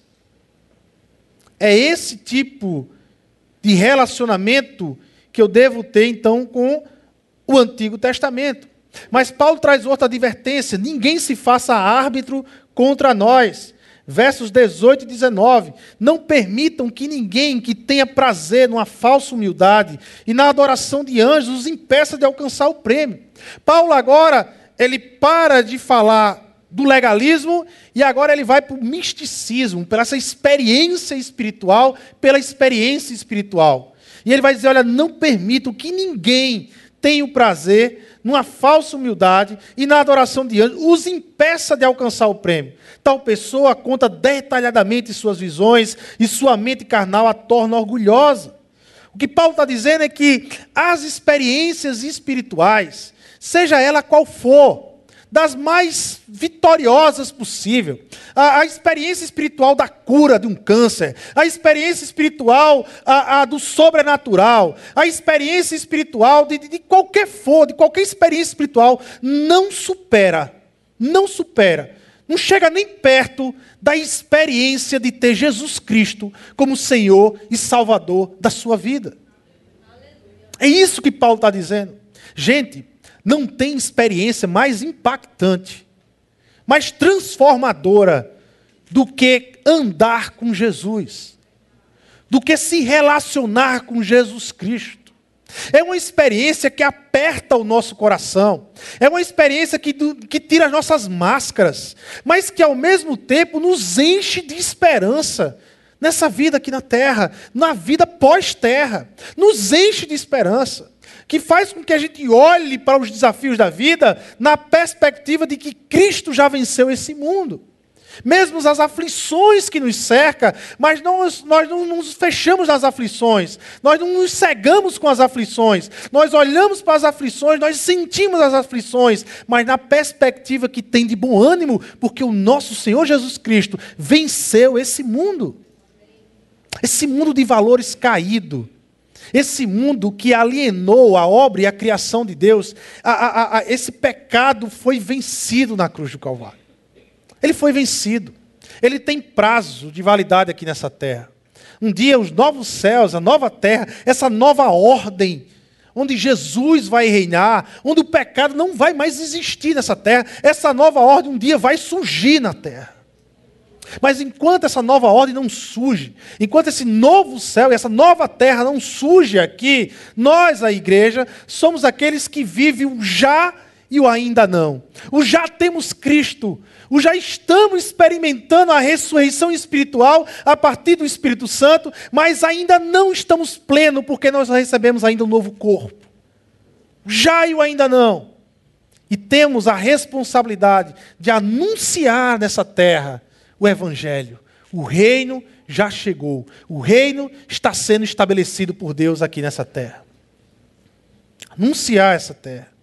É esse tipo de relacionamento que eu devo ter, então, com o Antigo Testamento. Mas Paulo traz outra advertência: ninguém se faça árbitro contra nós. Versos 18 e 19. Não permitam que ninguém que tenha prazer numa falsa humildade e na adoração de anjos os impeça de alcançar o prêmio. Paulo agora, ele para de falar do legalismo e agora ele vai para o misticismo, pela essa experiência espiritual, pela experiência espiritual. E ele vai dizer: olha, não permitam que ninguém tenha o prazer numa falsa humildade e na adoração de anjos, os impeça de alcançar o prêmio. Tal pessoa conta detalhadamente suas visões e sua mente carnal a torna orgulhosa. O que Paulo está dizendo é que as experiências espirituais, seja ela qual for, das mais vitoriosas possível. A, a, experiência espiritual da cura de um câncer, a experiência espiritual a, a do sobrenatural, a experiência espiritual de, de, de qualquer for, de qualquer experiência espiritual, não supera, não supera, não chega nem perto da experiência de ter Jesus Cristo como Senhor e Salvador da sua vida. É isso que Paulo está dizendo. Gente, não tem experiência mais impactante, mais transformadora do que andar com Jesus, do que se relacionar com Jesus Cristo. É uma experiência que aperta o nosso coração, é uma experiência que, que tira as nossas máscaras, mas que ao mesmo tempo nos enche de esperança nessa vida aqui na terra, na vida pós-terra, nos enche de esperança que faz com que a gente olhe para os desafios da vida na perspectiva de que Cristo já venceu esse mundo. Mesmo as aflições que nos cercam, mas nós, nós não nos fechamos nas aflições, nós não nos cegamos com as aflições, nós olhamos para as aflições, nós sentimos as aflições, mas na perspectiva que tem de bom ânimo, porque o nosso Senhor Jesus Cristo venceu esse mundo. Esse mundo de valores caído, esse mundo que alienou a obra e a criação de Deus, a, a, a, esse pecado foi vencido na cruz do Calvário. Ele foi vencido. Ele tem prazo de validade aqui nessa terra. Um dia, os novos céus, a nova terra, essa nova ordem, onde Jesus vai reinar, onde o pecado não vai mais existir nessa terra, essa nova ordem um dia vai surgir na terra. Mas enquanto essa nova ordem não surge, enquanto esse novo céu e essa nova terra não surge aqui, nós, a igreja, somos aqueles que vivem o já e o ainda não. O já temos Cristo, o já estamos experimentando a ressurreição espiritual a partir do Espírito Santo, mas ainda não estamos plenos porque nós recebemos ainda um novo corpo. Já e o ainda não. E temos a responsabilidade de anunciar nessa terra o Evangelho. O reino já chegou. O reino está sendo estabelecido por Deus aqui nessa terra. Anunciar essa terra.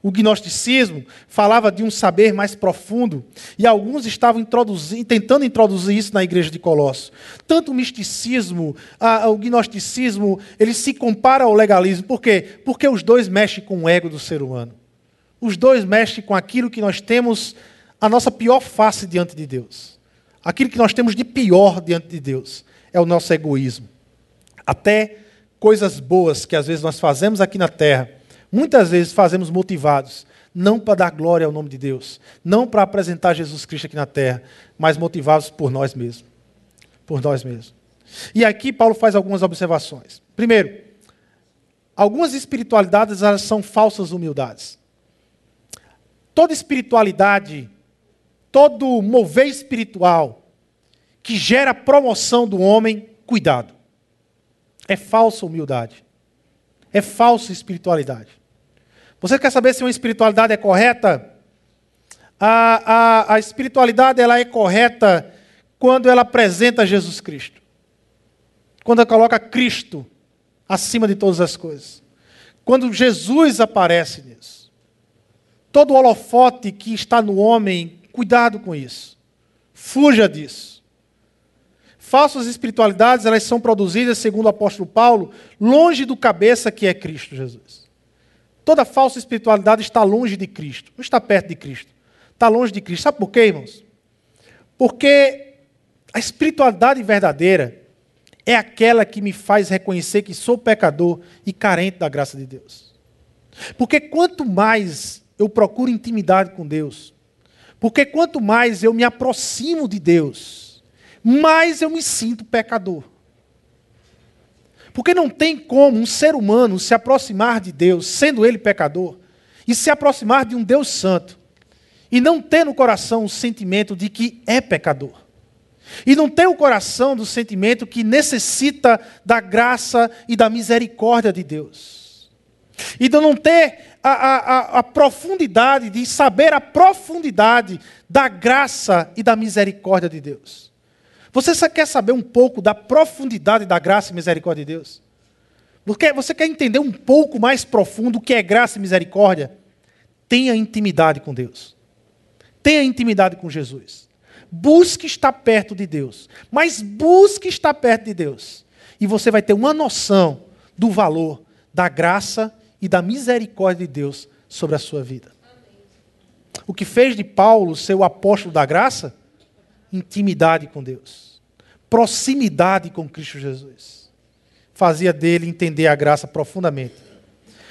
O gnosticismo falava de um saber mais profundo e alguns estavam tentando introduzir isso na igreja de Colossos. Tanto o misticismo, a, o gnosticismo, ele se compara ao legalismo. Por quê? Porque os dois mexem com o ego do ser humano. Os dois mexem com aquilo que nós temos a nossa pior face diante de Deus. Aquilo que nós temos de pior diante de Deus é o nosso egoísmo. Até coisas boas que às vezes nós fazemos aqui na terra, muitas vezes fazemos motivados, não para dar glória ao nome de Deus, não para apresentar Jesus Cristo aqui na terra, mas motivados por nós mesmos. Por nós mesmos. E aqui Paulo faz algumas observações. Primeiro, algumas espiritualidades são falsas humildades. Toda espiritualidade todo mover espiritual que gera promoção do homem, cuidado. É falsa humildade. É falsa espiritualidade. Você quer saber se uma espiritualidade é correta? A, a, a espiritualidade ela é correta quando ela apresenta Jesus Cristo. Quando ela coloca Cristo acima de todas as coisas. Quando Jesus aparece nisso. Todo holofote que está no homem Cuidado com isso. Fuja disso. Falsas espiritualidades, elas são produzidas, segundo o apóstolo Paulo, longe do cabeça que é Cristo Jesus. Toda falsa espiritualidade está longe de Cristo, não está perto de Cristo. Está longe de Cristo. Sabe por quê, irmãos? Porque a espiritualidade verdadeira é aquela que me faz reconhecer que sou pecador e carente da graça de Deus. Porque quanto mais eu procuro intimidade com Deus, porque quanto mais eu me aproximo de Deus, mais eu me sinto pecador. Porque não tem como um ser humano se aproximar de Deus, sendo ele pecador, e se aproximar de um Deus santo, e não ter no coração o sentimento de que é pecador. E não ter o coração do sentimento que necessita da graça e da misericórdia de Deus. E de não ter a, a, a, profundidade, de saber a profundidade da graça e da misericórdia de Deus. Você só quer saber um pouco da profundidade da graça e misericórdia de Deus? Porque você quer entender um pouco mais profundo o que é graça e misericórdia? Tenha intimidade com Deus. Tenha intimidade com Jesus. Busque estar perto de Deus. Mas busque estar perto de Deus. E você vai ter uma noção do valor da graça e da misericórdia de Deus sobre a sua vida. O que fez de Paulo ser o apóstolo da graça? Intimidade com Deus. Proximidade com Cristo Jesus. Fazia dele entender a graça profundamente.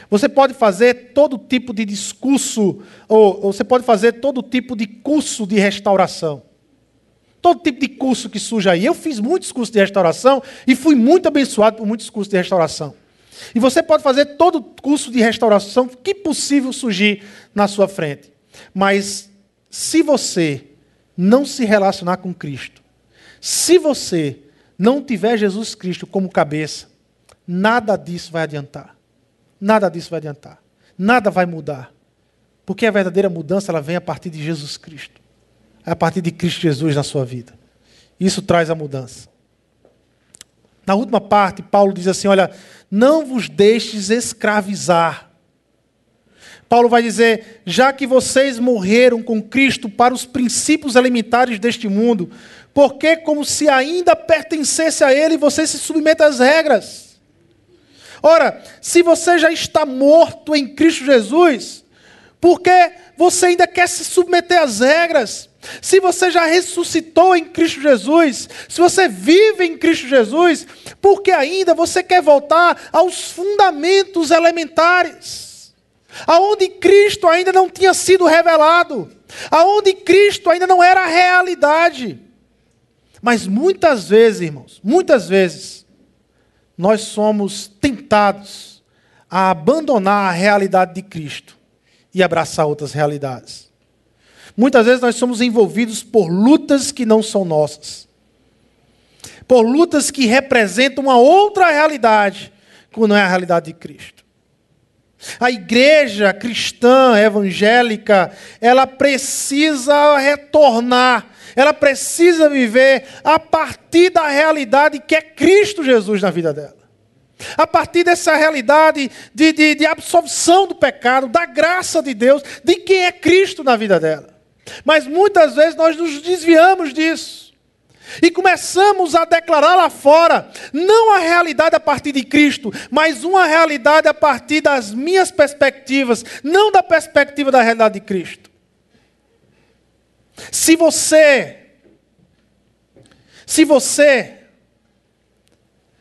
Você pode fazer todo tipo de discurso, ou, ou você pode fazer todo tipo de curso de restauração. Todo tipo de curso que surge aí. Eu fiz muitos cursos de restauração e fui muito abençoado por muitos cursos de restauração. E você pode fazer todo curso de restauração que possível surgir na sua frente. Mas se você não se relacionar com Cristo, se você não tiver Jesus Cristo como cabeça, nada disso vai adiantar. Nada disso vai adiantar. Nada vai mudar. Porque a verdadeira mudança ela vem a partir de Jesus Cristo. É a partir de Cristo Jesus na sua vida. Isso traz a mudança. Na última parte, Paulo diz assim: Olha, não vos deixes escravizar. Paulo vai dizer: já que vocês morreram com Cristo para os princípios elementares deste mundo, porque, como se ainda pertencesse a Ele, você se submete às regras. Ora, se você já está morto em Cristo Jesus, por que você ainda quer se submeter às regras? Se você já ressuscitou em Cristo Jesus, se você vive em Cristo Jesus, por que ainda você quer voltar aos fundamentos elementares? Aonde Cristo ainda não tinha sido revelado, aonde Cristo ainda não era a realidade. Mas muitas vezes, irmãos, muitas vezes, nós somos tentados a abandonar a realidade de Cristo e abraçar outras realidades. Muitas vezes nós somos envolvidos por lutas que não são nossas. Por lutas que representam uma outra realidade, que não é a realidade de Cristo. A igreja cristã evangélica, ela precisa retornar, ela precisa viver a partir da realidade que é Cristo Jesus na vida dela. A partir dessa realidade de, de, de absolvição do pecado, da graça de Deus, de quem é Cristo na vida dela. Mas muitas vezes nós nos desviamos disso. E começamos a declarar lá fora, não a realidade a partir de Cristo, mas uma realidade a partir das minhas perspectivas, não da perspectiva da realidade de Cristo. Se você, se você,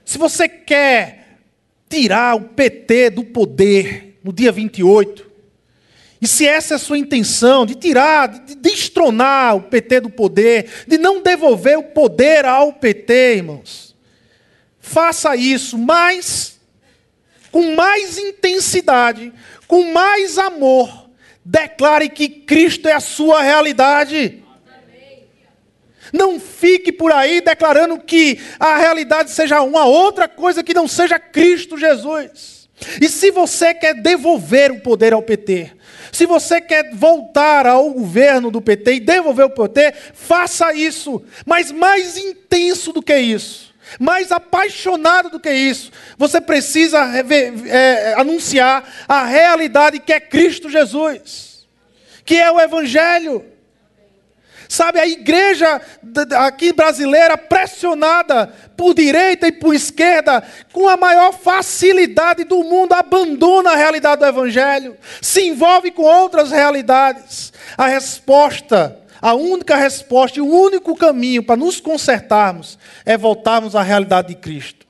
se você quer tirar o PT do poder no dia 28, e se essa é a sua intenção, de tirar, de destronar o PT do poder, de não devolver o poder ao PT, irmãos, faça isso, mas com mais intensidade, com mais amor, declare que Cristo é a sua realidade. Não fique por aí declarando que a realidade seja uma outra coisa que não seja Cristo Jesus. E se você quer devolver o poder ao PT, se você quer voltar ao governo do PT e devolver o PT, faça isso. Mas mais intenso do que isso, mais apaixonado do que isso, você precisa é, anunciar a realidade que é Cristo Jesus, que é o Evangelho. Sabe, a igreja aqui brasileira pressionada por direita e por esquerda, com a maior facilidade do mundo, abandona a realidade do evangelho, se envolve com outras realidades. A resposta a única resposta e o único caminho para nos consertarmos é voltarmos à realidade de Cristo.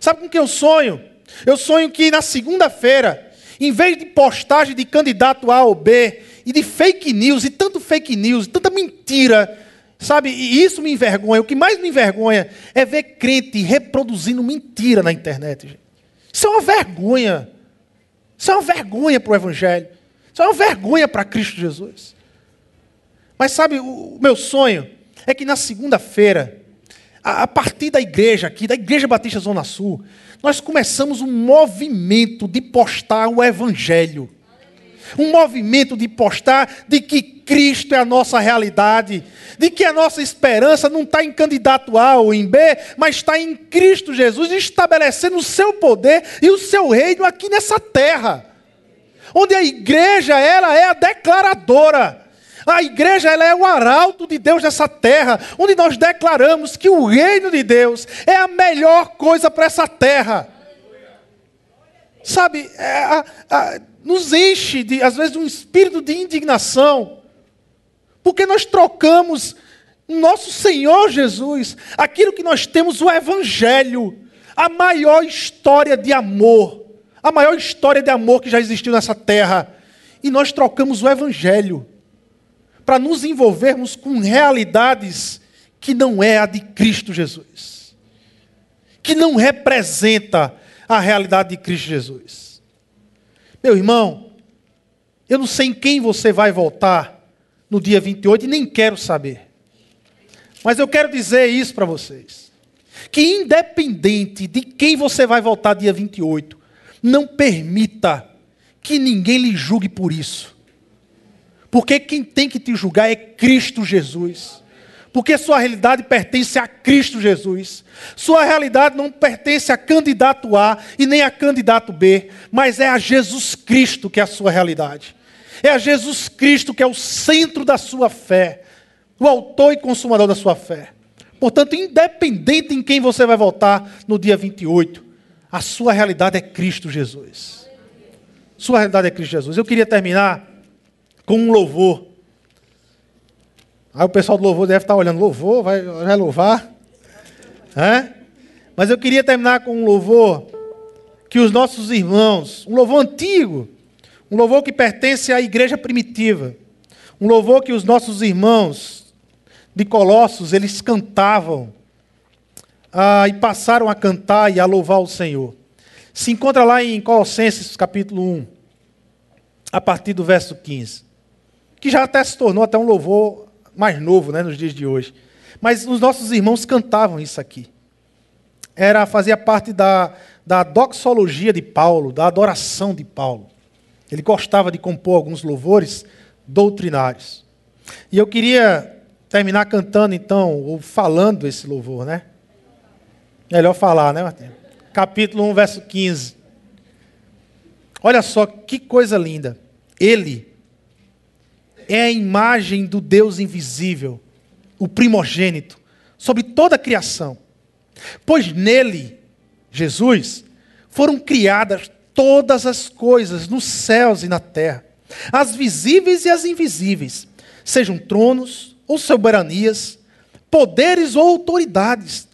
Sabe com que eu sonho? Eu sonho que na segunda-feira, em vez de postagem de candidato A ou B, e de fake news, e tanto fake news, tanta mentira, sabe? E isso me envergonha. O que mais me envergonha é ver crente reproduzindo mentira na internet. Gente. Isso é uma vergonha. Isso é uma vergonha para o Evangelho. Isso é uma vergonha para Cristo Jesus. Mas sabe, o meu sonho é que na segunda-feira, a partir da igreja aqui, da Igreja Batista Zona Sul, nós começamos um movimento de postar o Evangelho. Um movimento de postar de que Cristo é a nossa realidade, de que a nossa esperança não está em candidato A ou em B, mas está em Cristo Jesus, estabelecendo o seu poder e o seu reino aqui nessa terra. Onde a igreja ela é a declaradora. A igreja ela é o arauto de Deus nessa terra, onde nós declaramos que o reino de Deus é a melhor coisa para essa terra. Sabe, é, a, nos enche, de, às vezes, de um espírito de indignação, porque nós trocamos nosso Senhor Jesus, aquilo que nós temos, o Evangelho, a maior história de amor, a maior história de amor que já existiu nessa terra, e nós trocamos o Evangelho para nos envolvermos com realidades que não é a de Cristo Jesus, que não representa a realidade de Cristo Jesus. Meu irmão, eu não sei em quem você vai voltar no dia 28 e nem quero saber. Mas eu quero dizer isso para vocês: que independente de quem você vai voltar dia 28, não permita que ninguém lhe julgue por isso. Porque quem tem que te julgar é Cristo Jesus. Porque sua realidade pertence a Cristo Jesus. Sua realidade não pertence a candidato A e nem a candidato B, mas é a Jesus Cristo que é a sua realidade. É a Jesus Cristo que é o centro da sua fé, o autor e consumador da sua fé. Portanto, independente em quem você vai votar no dia 28, a sua realidade é Cristo Jesus. Sua realidade é Cristo Jesus. Eu queria terminar com um louvor. Aí o pessoal do louvor deve estar olhando, louvor, vai, vai louvar? É? Mas eu queria terminar com um louvor que os nossos irmãos, um louvor antigo, um louvor que pertence à igreja primitiva, um louvor que os nossos irmãos de Colossos, eles cantavam ah, e passaram a cantar e a louvar o Senhor. Se encontra lá em Colossenses capítulo 1, a partir do verso 15 que já até se tornou até um louvor mais novo né, nos dias de hoje. Mas os nossos irmãos cantavam isso aqui. Era fazia parte da, da doxologia de Paulo, da adoração de Paulo. Ele gostava de compor alguns louvores doutrinários. E eu queria terminar cantando, então, ou falando esse louvor, né? Melhor falar, né, Martinho? Capítulo 1, verso 15. Olha só que coisa linda. Ele, é a imagem do Deus invisível, o primogênito, sobre toda a criação. Pois nele, Jesus, foram criadas todas as coisas nos céus e na terra, as visíveis e as invisíveis, sejam tronos ou soberanias, poderes ou autoridades.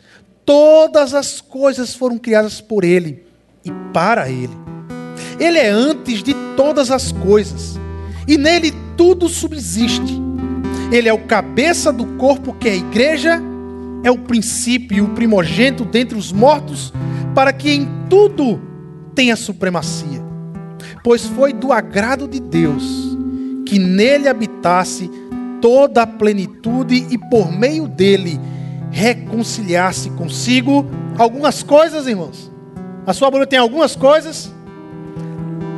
Todas as coisas foram criadas por ele e para ele. Ele é antes de todas as coisas e nele tudo subsiste. Ele é o cabeça do corpo que é a igreja, é o princípio e o primogênito dentre os mortos, para que em tudo tenha supremacia. Pois foi do agrado de Deus que nele habitasse toda a plenitude e por meio dele reconciliasse consigo algumas coisas, irmãos. A sua Bíblia tem algumas coisas?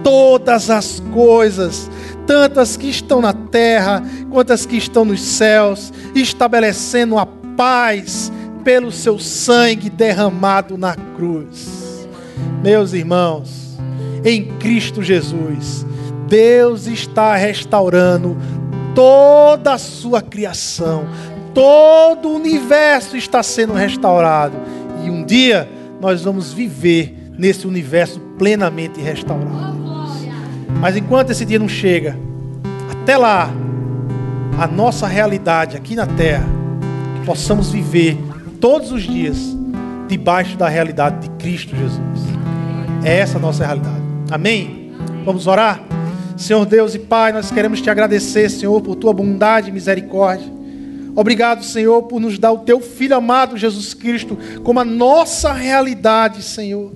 Todas as coisas tanto as que estão na terra quanto as que estão nos céus, estabelecendo a paz pelo seu sangue derramado na cruz. Meus irmãos, em Cristo Jesus, Deus está restaurando toda a sua criação, todo o universo está sendo restaurado, e um dia nós vamos viver nesse universo plenamente restaurado. Mas enquanto esse dia não chega, até lá, a nossa realidade aqui na terra, que possamos viver todos os dias debaixo da realidade de Cristo Jesus. É essa a nossa realidade. Amém? Vamos orar? Senhor Deus e Pai, nós queremos te agradecer, Senhor, por tua bondade e misericórdia. Obrigado, Senhor, por nos dar o teu filho amado Jesus Cristo como a nossa realidade, Senhor.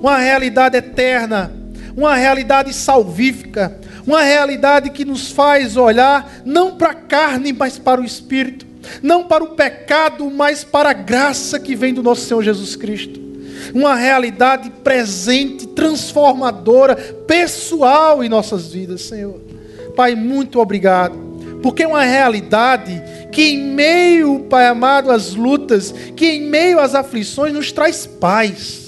Uma realidade eterna, uma realidade salvífica, uma realidade que nos faz olhar não para a carne, mas para o espírito, não para o pecado, mas para a graça que vem do nosso Senhor Jesus Cristo. Uma realidade presente, transformadora, pessoal em nossas vidas, Senhor. Pai, muito obrigado, porque é uma realidade que em meio, Pai amado, às lutas, que em meio às aflições nos traz paz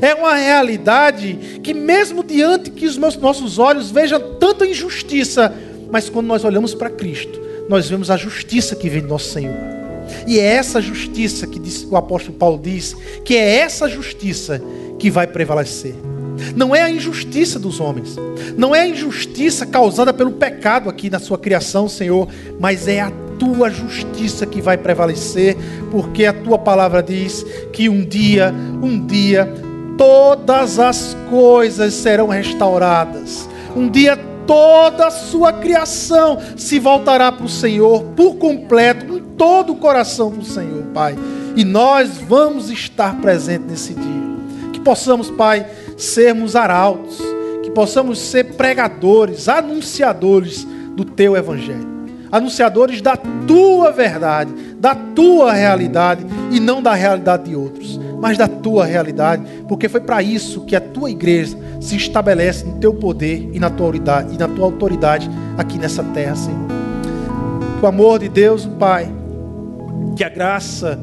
é uma realidade que, mesmo diante que os nossos olhos vejam tanta injustiça, mas quando nós olhamos para Cristo, nós vemos a justiça que vem do nosso Senhor. E é essa justiça que o apóstolo Paulo diz, que é essa justiça que vai prevalecer. Não é a injustiça dos homens, não é a injustiça causada pelo pecado aqui na sua criação, Senhor, mas é a tua justiça que vai prevalecer, porque a tua palavra diz que um dia, um dia todas as coisas serão restauradas. Um dia toda a sua criação se voltará para o Senhor por completo, com todo o coração para o Senhor, Pai. E nós vamos estar presentes nesse dia. Que possamos, Pai, sermos arautos, que possamos ser pregadores, anunciadores do teu evangelho. Anunciadores da tua verdade, da tua realidade e não da realidade de outros mas da tua realidade, porque foi para isso que a tua igreja se estabelece no teu poder e na tua autoridade, e na tua autoridade aqui nessa terra, Senhor. Que o amor de Deus, Pai, que a graça,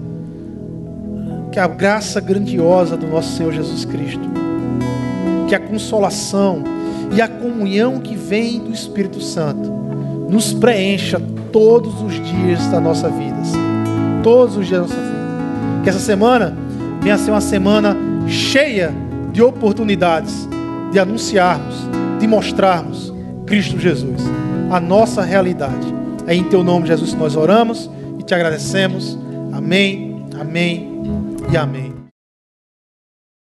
que a graça grandiosa do nosso Senhor Jesus Cristo, que a consolação e a comunhão que vem do Espírito Santo nos preencha todos os dias da nossa vida, Senhor. todos os dias da nossa vida. Que essa semana venha ser uma semana cheia de oportunidades de anunciarmos, de mostrarmos Cristo Jesus, a nossa realidade. É em teu nome, Jesus, que nós oramos e te agradecemos. Amém, amém e amém.